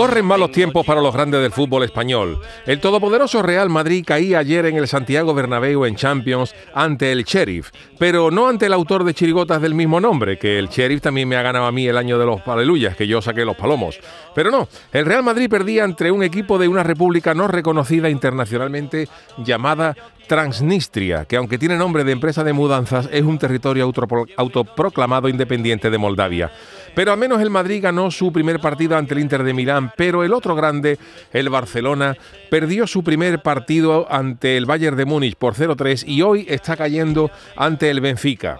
Corren malos tiempos para los grandes del fútbol español. El todopoderoso Real Madrid caía ayer en el Santiago Bernabéu en Champions ante el Sheriff, pero no ante el autor de chirigotas del mismo nombre, que el Sheriff también me ha ganado a mí el año de los aleluyas, que yo saqué los palomos. Pero no, el Real Madrid perdía entre un equipo de una república no reconocida internacionalmente llamada Transnistria, que aunque tiene nombre de empresa de mudanzas, es un territorio autoproclamado independiente de Moldavia. Pero al menos el Madrid ganó su primer partido ante el Inter de Milán, pero el otro grande, el Barcelona, perdió su primer partido ante el Bayern de Múnich por 0-3 y hoy está cayendo ante el Benfica.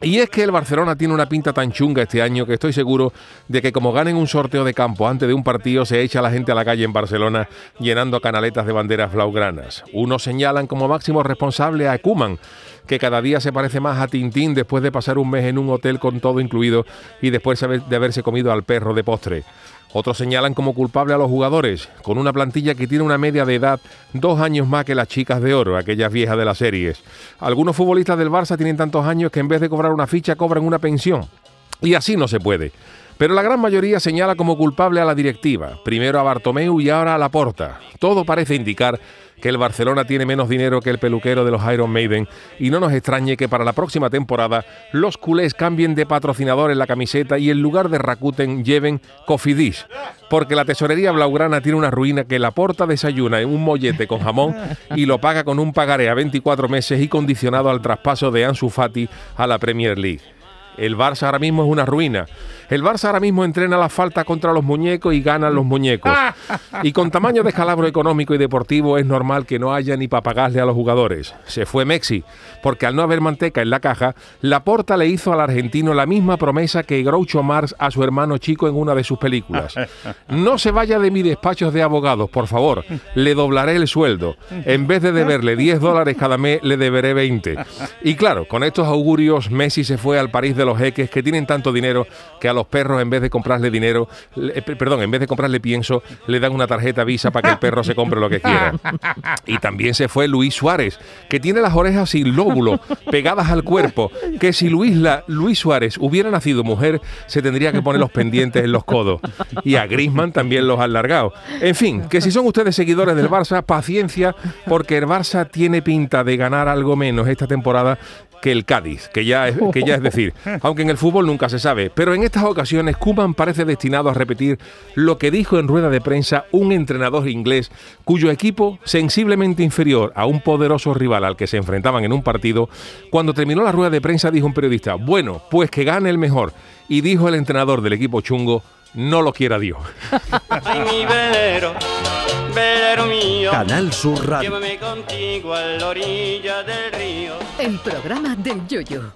Y es que el Barcelona tiene una pinta tan chunga este año que estoy seguro de que como ganen un sorteo de campo antes de un partido se echa la gente a la calle en Barcelona llenando canaletas de banderas blaugranas. Unos señalan como máximo responsable a Kuman, que cada día se parece más a Tintín después de pasar un mes en un hotel con todo incluido y después de haberse comido al perro de postre. Otros señalan como culpable a los jugadores, con una plantilla que tiene una media de edad dos años más que las chicas de oro, aquellas viejas de las series. Algunos futbolistas del Barça tienen tantos años que en vez de cobrar una ficha cobran una pensión. Y así no se puede. Pero la gran mayoría señala como culpable a la directiva, primero a Bartomeu y ahora a Laporta. Todo parece indicar que el Barcelona tiene menos dinero que el peluquero de los Iron Maiden y no nos extrañe que para la próxima temporada los culés cambien de patrocinador en la camiseta y en lugar de Rakuten lleven Cofidis. Porque la tesorería blaugrana tiene una ruina que la porta desayuna en un mollete con jamón y lo paga con un pagaré a 24 meses y condicionado al traspaso de Ansu Fati a la Premier League. El Barça ahora mismo es una ruina. El Barça ahora mismo entrena la falta contra los muñecos y ganan los muñecos. Y con tamaño de escalabro económico y deportivo es normal que no haya ni para pagarle a los jugadores. Se fue Mexi, porque al no haber manteca en la caja, Laporta le hizo al argentino la misma promesa que Groucho Marx a su hermano chico en una de sus películas. No se vaya de mi despacho de abogados, por favor. Le doblaré el sueldo. En vez de deberle 10 dólares cada mes, le deberé 20. Y claro, con estos augurios, Messi se fue al París de los jeques que tienen tanto dinero que a los perros en vez de comprarle dinero, perdón, en vez de comprarle pienso, le dan una tarjeta Visa para que el perro se compre lo que quiera. Y también se fue Luis Suárez, que tiene las orejas sin lóbulo, pegadas al cuerpo, que si Luis, la, Luis Suárez hubiera nacido mujer, se tendría que poner los pendientes en los codos. Y a Grisman también los ha alargado. En fin, que si son ustedes seguidores del Barça, paciencia, porque el Barça tiene pinta de ganar algo menos esta temporada que el Cádiz, que ya, es, que ya es decir, aunque en el fútbol nunca se sabe. Pero en estas ocasiones Kuman parece destinado a repetir lo que dijo en rueda de prensa un entrenador inglés cuyo equipo, sensiblemente inferior a un poderoso rival al que se enfrentaban en un partido, cuando terminó la rueda de prensa dijo un periodista, bueno, pues que gane el mejor. Y dijo el entrenador del equipo chungo, no lo quiera Dios. Canal Sur Radio. Llévame contigo a la orilla del río. El programa del yoyo.